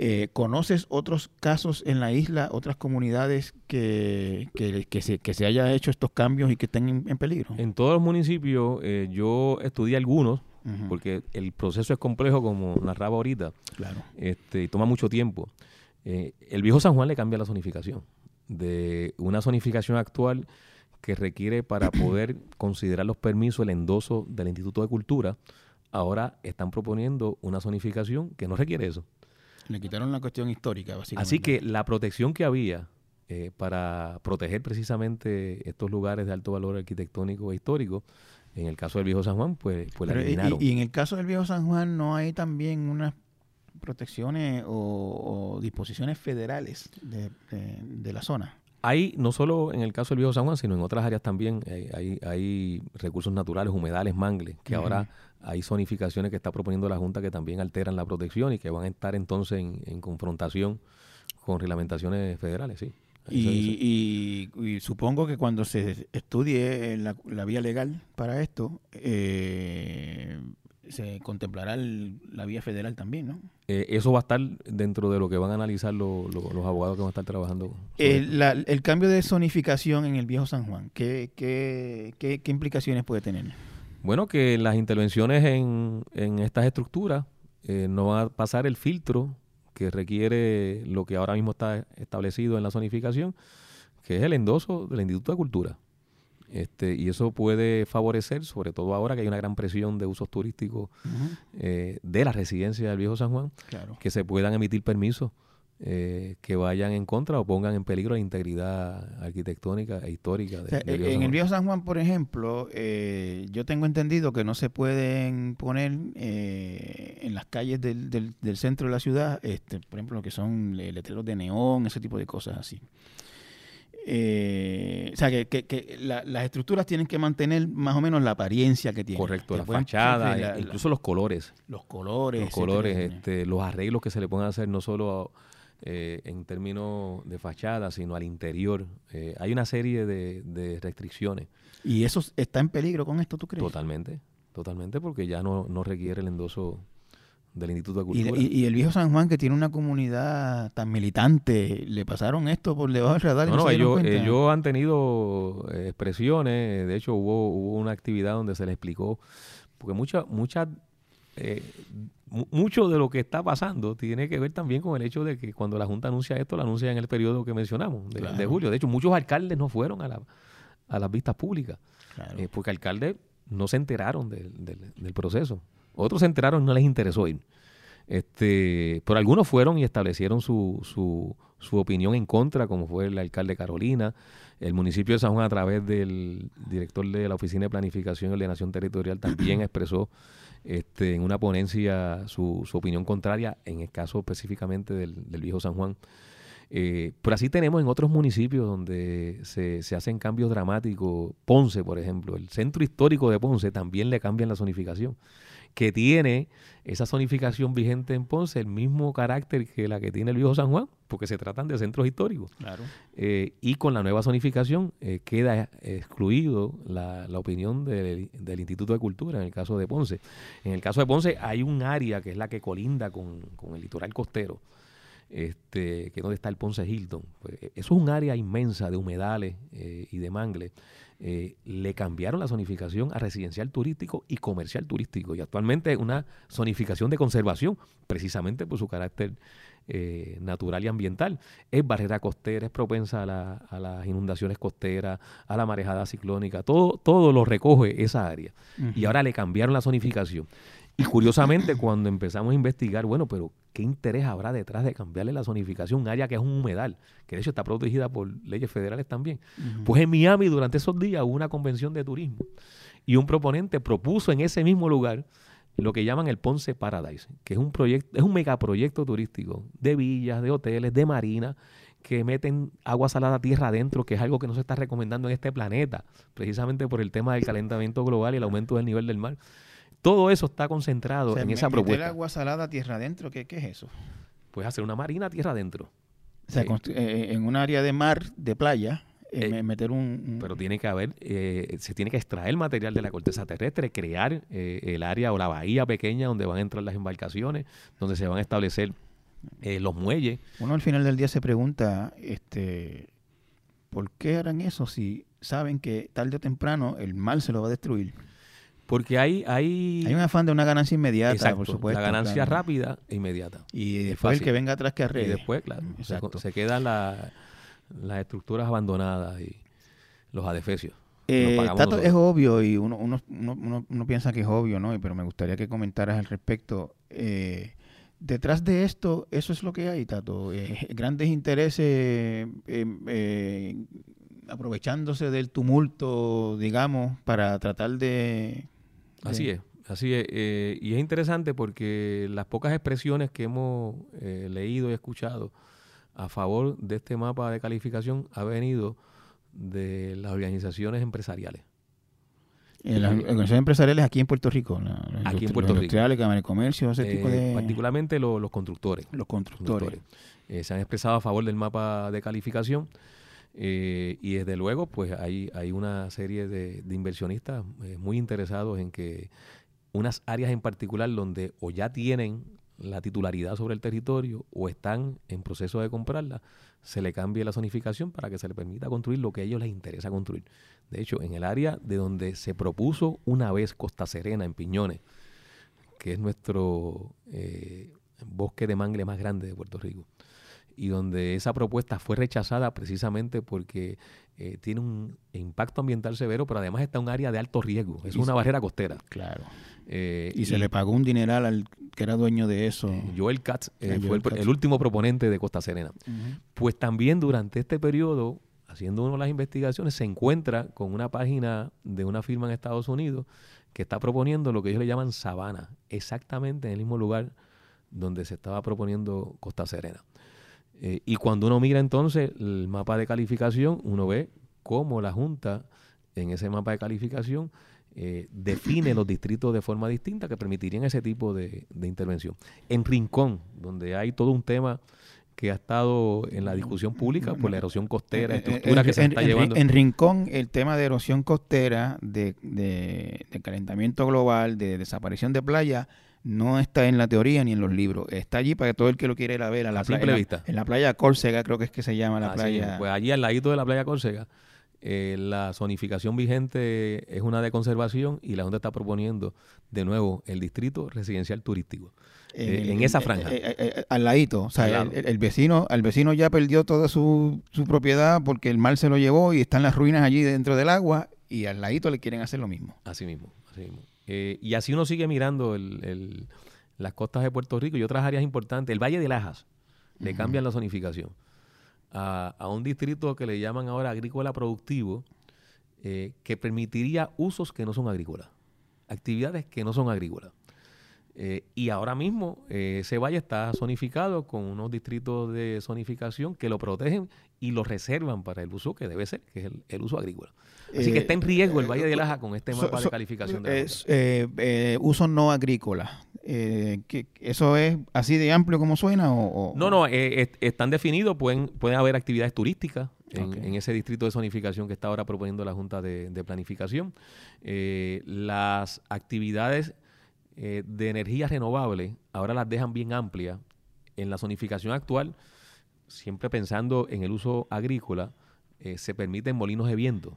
Eh, ¿Conoces otros casos en la isla, otras comunidades que, que, se, que se haya hecho estos cambios y que estén en, peligro? En todos los municipios, eh, yo estudié algunos, porque el proceso es complejo, como narraba ahorita, claro. este, y toma mucho tiempo. Eh, el viejo San Juan le cambia la zonificación, de una zonificación actual que requiere para poder considerar los permisos el endoso del Instituto de Cultura, ahora están proponiendo una zonificación que no requiere eso. Le quitaron la cuestión histórica, básicamente. Así que la protección que había eh, para proteger precisamente estos lugares de alto valor arquitectónico e histórico en el caso del Viejo San Juan, pues, pues la eliminaron. Y, en el caso del Viejo San Juan no hay también unas protecciones o, disposiciones federales de, la zona. Hay, no solo en el caso del Viejo San Juan, sino en otras áreas también, eh, hay, hay, recursos naturales, humedales, mangles, que ahora hay zonificaciones que está proponiendo la Junta que también alteran la protección y que van a estar entonces en, en confrontación con reglamentaciones federales, sí. Y, supongo que cuando se estudie la, vía legal para esto, eh, se contemplará la vía federal también, ¿no? Eh, eso va a estar dentro de lo que van a analizar los abogados que van a estar trabajando. el cambio de zonificación en el viejo San Juan, ¿qué, qué, qué, implicaciones puede tener? Bueno, que las intervenciones en, en estas estructuras eh, no va a pasar el filtro que requiere lo que ahora mismo está establecido en la zonificación, que es el endoso del Instituto de Cultura. Este, y eso puede favorecer, sobre todo ahora que hay una gran presión de usos turísticos eh, de la residencia del Viejo San Juan, que se puedan emitir permisos eh, que vayan en contra o pongan en peligro la integridad arquitectónica e histórica. De, eh, en el Viejo San Juan, por ejemplo, eh, yo tengo entendido que no se pueden poner en las calles del, del, centro de la ciudad, este, por ejemplo, lo que son letreros de neón, ese tipo de cosas así. O sea, que, que, las estructuras tienen que mantener más o menos la apariencia que tienen. Correcto, la fachada, incluso los colores. Los colores. Los colores, este, los arreglos que se le pueden hacer no solo eh, en términos de fachada, sino al interior. Eh, hay una serie de, restricciones. ¿Y eso está en peligro con esto, tú crees? Totalmente, totalmente, porque ya no, no requiere el endoso del Instituto de Cultura. ¿Y, el viejo San Juan, que tiene una comunidad tan militante, ¿le pasaron esto por debajo del radar? No, no, ellos, han tenido eh, expresiones, de hecho hubo, hubo una actividad donde se les explicó, porque muchas, muchas, eh, mucho de lo que está pasando tiene que ver también con el hecho de que cuando la Junta anuncia esto, lo anuncia en el periodo que mencionamos, de, julio. De hecho, muchos alcaldes no fueron a, la, a las vistas públicas, eh, porque alcaldes no se enteraron del, del proceso. Otros se enteraron y no les interesó ir. Este, pero algunos fueron y establecieron su, su, su opinión en contra, como fue el alcalde Carolina, el municipio de San Juan a través del director de la Oficina de Planificación y Ordenación Territorial también expresó este, en una ponencia su, su, opinión contraria, en el caso específicamente del, del viejo San Juan. Eh, pero así tenemos en otros municipios donde se, se, hacen cambios dramáticos. Ponce, por ejemplo, el centro histórico de Ponce también le cambian la zonificación que tiene esa zonificación vigente en Ponce el mismo carácter que la que tiene el viejo San Juan, porque se tratan de centros históricos. Claro. Eh, y con la nueva zonificación eh, queda excluido la, opinión del, Instituto de Cultura en el caso de Ponce. En el caso de Ponce hay un área que es la que colinda con, el litoral costero, este, que es donde está el Ponce Hilton. Pues, eso es un área inmensa de humedales eh, y de mangles eh, le cambiaron la zonificación a residencial turístico y comercial turístico. Y actualmente es una zonificación de conservación, precisamente por su carácter eh, natural y ambiental. Es barrera costera, es propensa a, las inundaciones costeras, a la marejada ciclónica, todo, todo lo recoge esa área. Y ahora le cambiaron la zonificación. Y curiosamente, cuando empezamos a investigar, bueno, pero ¿qué interés habrá detrás de cambiarle la zonificación? Un área que es un humedal, que de hecho está protegida por leyes federales también. Pues en Miami, durante esos días, hubo una convención de turismo y un proponente propuso en ese mismo lugar lo que llaman el Ponce Paradise, que es un proyecto, es un megaproyecto turístico de villas, de hoteles, de marinas, que meten agua salada tierra adentro, que es algo que no se está recomendando en este planeta, precisamente por el tema del calentamiento global y el aumento del nivel del mar. Todo eso está concentrado en esa propuesta. agua salada tierra adentro? ¿Qué, ¿Qué, es eso? Puedes hacer una marina tierra adentro. O sea, eh, en un área de mar, de playa, eh, eh, meter un, Pero tiene que haber, se tiene que extraer material de la corteza terrestre, crear el área o la bahía pequeña donde van a entrar las embarcaciones, donde se van a establecer los muelles. Uno al final del día se pregunta, este, ¿por qué harán eso si saben que tarde o temprano el mal se lo va a destruir? Porque hay, hay... Hay un afán de una ganancia inmediata, por supuesto. La ganancia rápida e inmediata. Y después el que venga atrás que arregle. Y después, claro, se, quedan las estructuras abandonadas y los adefesios. Eh, es obvio y uno, uno, uno, uno, piensa que es obvio, ¿no? Pero me gustaría que comentaras al respecto. Eh, detrás de esto, eso es lo que hay, Tato. Eh, grandes intereses eh, aprovechándose del tumulto, digamos, para tratar de Así es, así es. Eh, y es interesante porque las pocas expresiones que hemos eh, leído y escuchado a favor de este mapa de calificación ha venido de las organizaciones empresariales. Eh, las organizaciones empresariales aquí en Puerto Rico. aquí en Puerto Rico. Industriales, Cámara de Comercio, ese tipo de... Particularmente los constructores. Los constructores. se han expresado a favor del mapa de calificación eh, y desde luego, pues hay, hay una serie de, inversionistas eh, muy interesados en que unas áreas en particular donde o ya tienen la titularidad sobre el territorio o están en proceso de comprarla, se le cambie la zonificación para que se le permita construir lo que a ellos les interesa construir. De hecho, en el área de donde se propuso una vez Costa Serena, en Piñones, que es nuestro eh, bosque de mangle más grande de Puerto Rico, y donde esa propuesta fue rechazada precisamente porque eh, tiene un impacto ambiental severo, pero además está en un área de alto riesgo. Es una barrera costera. Claro. Eh, y, se le pagó un dineral al que era dueño de eso. Eh, Joel Katz fue el, último proponente de Costa Serena. Pues también durante este periodo, haciendo uno de las investigaciones, se encuentra con una página de una firma en Estados Unidos que está proponiendo lo que ellos le llaman sabana, exactamente en el mismo lugar donde se estaba proponiendo Costa Serena. Eh, y cuando uno mira entonces el mapa de calificación, uno ve cómo la Junta en ese mapa de calificación eh, define los distritos de forma distinta que permitirían ese tipo de, intervención. En Rincón, donde hay todo un tema que ha estado en la discusión pública por la erosión costera, eh, estructura que se está llevando. En Rincón, el tema de erosión costera, de, de calentamiento global, de desaparición de playa, no está en la teoría ni en los libros. Está allí para todo el que lo quiera ir a ver. A la playa, simple en, vista. en la playa Córcega, creo que es que se llama la Así playa. es. Pues allí al ladito de la playa Córcega, eh, la zonificación vigente es una de conservación y la Junta está proponiendo de nuevo el distrito residencial turístico. eh, en esa franja. eh, eh, al ladito. O sea, Al lado. el, el vecino, al vecino ya perdió toda su, su propiedad porque el mar se lo llevó y están las ruinas allí dentro del agua y al ladito le quieren hacer lo mismo. Así mismo, así mismo. Eh, y así uno sigue mirando el- el- las costas de Puerto Rico y otras áreas importantes. El Valle de Lajas le cambian la zonificación a, a un distrito que le llaman ahora agrícola productivo, eh, que permitiría usos que no son agrícolas, actividades que no son agrícolas. Eh, y ahora mismo eh, ese valle está zonificado con unos distritos de zonificación que lo protegen y lo reservan para el uso que debe ser, que es el, el uso agrícola. Así que Eh, está en riesgo el Valle de Laja con este So- mapa de calificación de es, eh, eh, uso no agrícola. Eh, ¿qué- ¿Eso es así de amplio como suena? O, o- No, no, eh, est- están definidos, pueden, pueden haber actividades turísticas en, ese distrito de zonificación que está ahora proponiendo la Junta de, de Planificación. Eh, las actividades eh, de energía renovable ahora las dejan bien amplias. En la zonificación actual, siempre pensando en el uso agrícola, eh, se permiten molinos de viento.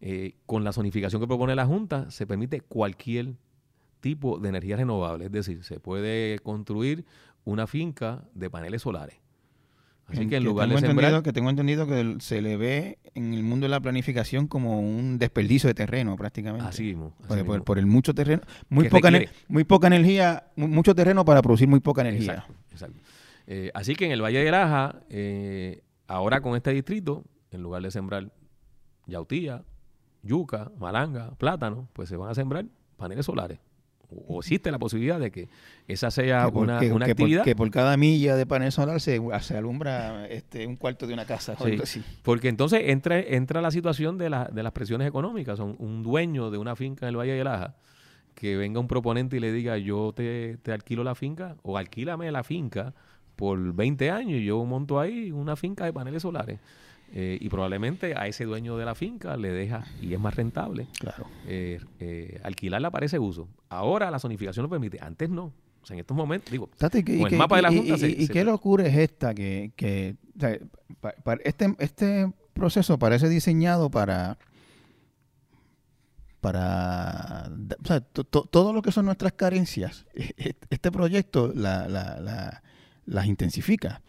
Eh, con la zonificación que propone la Junta, se permite cualquier tipo de energía renovable. Es decir, se puede construir una finca de paneles solares. Así que en lugar de tengo sembrar... entendido que tengo entendido que se le ve en el mundo de la planificación como un desperdicio de terreno prácticamente. Así mismo. así por, por- mismo. por el mucho terreno, muy Que poca, muy poca energía, mu- mucho terreno para producir muy poca energía. Exacto, exacto. Eh, así que en el Valle de Laja, eh, ahora con este distrito, en lugar de sembrar yautía, yuca, malanga, plátano, pues se van a sembrar paneles solares. O, o existe la posibilidad de que esa sea Que por, una, que- una que por- actividad. que por cada milla de panel solar se, se alumbra este, un cuarto de una casa. Sí. Porque entonces entra, entra la situación de, la- de las presiones económicas. Son un dueño de una finca en el Valle de Laja, que venga un proponente y le diga, yo te, te alquilo la finca, o alquílame la finca por 20 años yo monto ahí una finca de paneles solares. Eh, y probablemente a ese dueño de la finca le deja, y es más rentable, Claro. eh, eh, alquilarla para ese uso. Ahora la zonificación lo permite, antes no. O sea, en estos momentos, digo, que- Con y el que- mapa de la Junta y- se- y se- qué locura es esta? Que, que o sea, pa- pa- este, este proceso parece diseñado para para o sea, to- to- todo lo que son nuestras carencias este proyecto la- la- la- las intensifica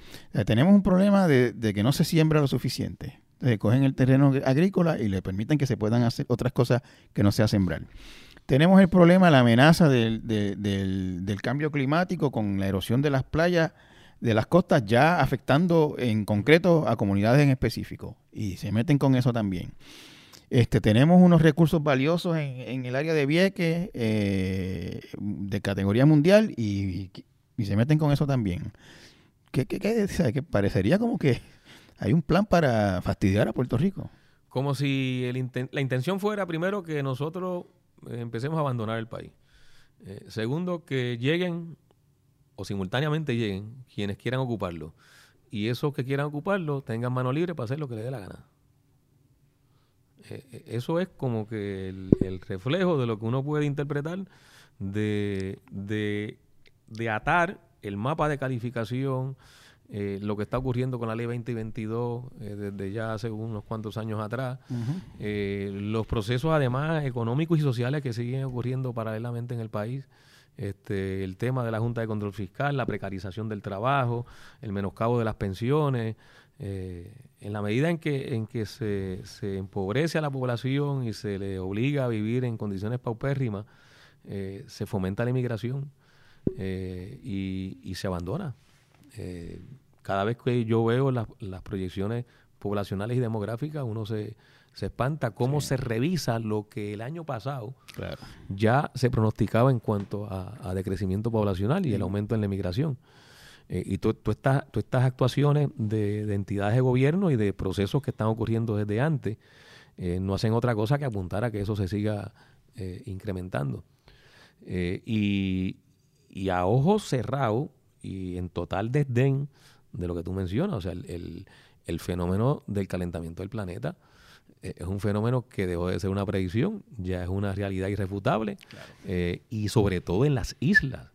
tenemos un problema de, que no se siembra lo suficiente Entonces, cogen el terreno agrícola y le permiten que se puedan hacer otras cosas que no sea sembrar tenemos el problema, la amenaza del, de- del, del cambio climático con la erosión de las playas, de las costas, ya afectando en concreto a comunidades en específico. Y se meten con eso también. Este, tenemos unos recursos valiosos en, en el área de Vieques eh, de categoría mundial y, y se meten con eso también. ¿Qué, qué, qué- parecería como que hay un plan para fastidiar a Puerto Rico. Como si la intención fuera, primero, que nosotros eh, empecemos a abandonar el país. Eh, segundo, que lleguen o simultáneamente lleguen quienes quieran ocuparlo. Y esos que quieran ocuparlo tengan mano libre para hacer lo que les dé la gana. Eh, eso es como que el, el reflejo de lo que uno puede interpretar de, de, de atar el mapa de calificación, eh, lo que está ocurriendo con la ley 2022 eh, desde ya hace unos cuantos años atrás, eh, los procesos además económicos y sociales que siguen ocurriendo paralelamente en el país, este, el tema de la Junta de Control Fiscal, la precarización del trabajo, el menoscabo de las pensiones, eh, en la medida en que, en que se, se empobrece a la población y se le obliga a vivir en condiciones paupérrimas, eh, se fomenta la inmigración eh, y, y se abandona. Eh, cada vez que yo veo las, las proyecciones poblacionales y demográficas, uno se, se espanta cómo se revisa lo que el año pasado Claro. ya se pronosticaba en cuanto a, a decrecimiento poblacional y el aumento en la emigración. Eh, y tú estas, actuaciones de, de entidades de gobierno y de procesos que están ocurriendo desde antes eh, no hacen otra cosa que apuntar a que eso se siga eh, incrementando. Y, y a ojos cerrados y en total desdén de lo que tú mencionas, o sea, el, el- el fenómeno del calentamiento del planeta eh, es un fenómeno que dejó de ser una predicción, ya es una realidad irrefutable, eh, y sobre todo en las islas.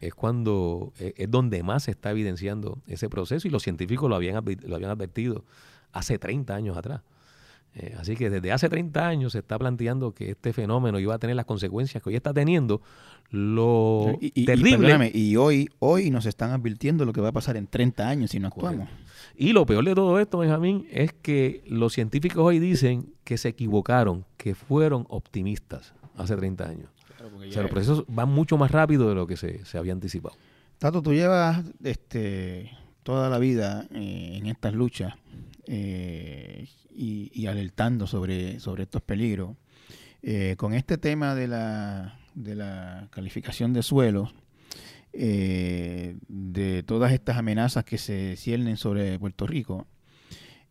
es cuando es donde más se está evidenciando ese proceso y los científicos lo habían, lo habían advertido hace 30 años atrás. Eh, así que desde hace 30 años se está planteando que este fenómeno iba a tener las consecuencias que hoy está teniendo. Lo y, terrible. Y, hoy, hoy nos están advirtiendo lo que va a pasar en 30 años si no actuamos. Y lo peor de todo esto, Benjamín, es que los científicos hoy dicen que se equivocaron, que fueron optimistas hace 30 años. o sea, los procesos van mucho más rápido de lo que se, había anticipado. Tato, tú llevas este, toda la vida eh, en estas luchas eh, y, alertando sobre, sobre estos peligros. Eh, con este tema de la, de la calificación de suelos, eh, de todas estas amenazas que se ciernen sobre Puerto Rico,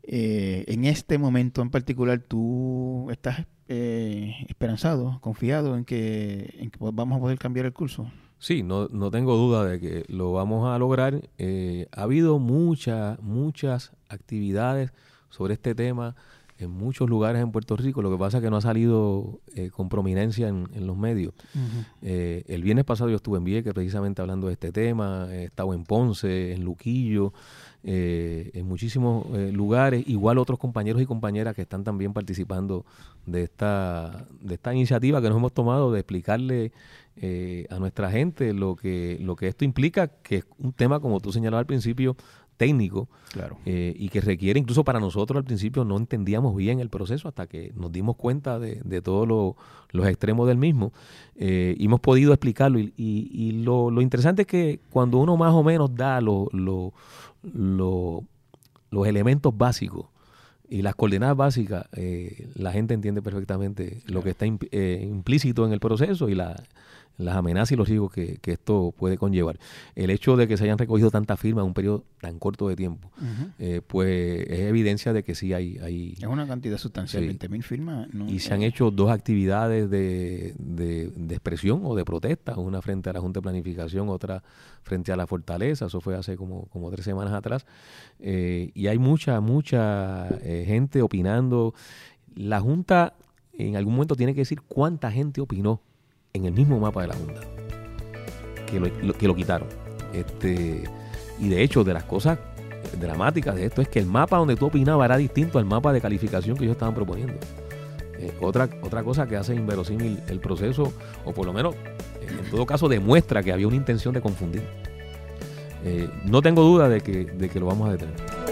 en este momento en particular, ¿tú estás esperanzado, confiado en que vamos a poder cambiar el curso? Sí, no, no tengo duda de que lo vamos a lograr. Eh, ha habido muchas, muchas actividades sobre este tema en muchos lugares en Puerto Rico. Lo que pasa es que no ha salido eh, con prominencia en, los medios. Eh, el viernes pasado yo estuve en Vieques precisamente hablando de este tema. He estado en Ponce, en Luquillo, en muchísimos lugares. Igual otros compañeros y compañeras que están también participando de esta, de esta iniciativa que nos hemos tomado de explicarle eh, a nuestra gente lo que, lo que esto implica, que es un tema, como tú señalabas al principio, técnico claro. Eh, y que requiere, incluso para nosotros al principio no entendíamos bien el proceso hasta que nos dimos cuenta de, de todos los extremos del mismo eh, y hemos podido explicarlo. Y, y, lo, lo, interesante es que cuando uno más o menos da lo, lo, los elementos básicos, y las coordenadas básicas, eh, la gente entiende perfectamente lo que está implícito en el proceso y la, las amenazas y los riesgos que, esto puede conllevar. El hecho de que se hayan recogido tantas firmas en un periodo tan corto de tiempo, eh, pues es evidencia de que sí hay... hay es una cantidad sustancial, 20.000 firmas. y se han hecho dos actividades de, de, expresión o de protesta, una frente a la Junta de Planificación, otra frente a la Fortaleza, eso fue hace como, como tres semanas atrás, eh, y hay mucha, mucha eh, gente opinando. La Junta en algún momento tiene que decir cuánta gente opinó en el mismo mapa de la Junta, que lo, que lo quitaron. Este, y de hecho, de las cosas dramáticas de esto es que el mapa donde tú opinabas era distinto al mapa de calificación que ellos estaban proponiendo. Eh, otra, otra cosa que hace inverosímil el proceso, o por lo menos en todo caso demuestra que había una intención de confundir. Eh, no tengo duda de que, de que lo vamos a detener.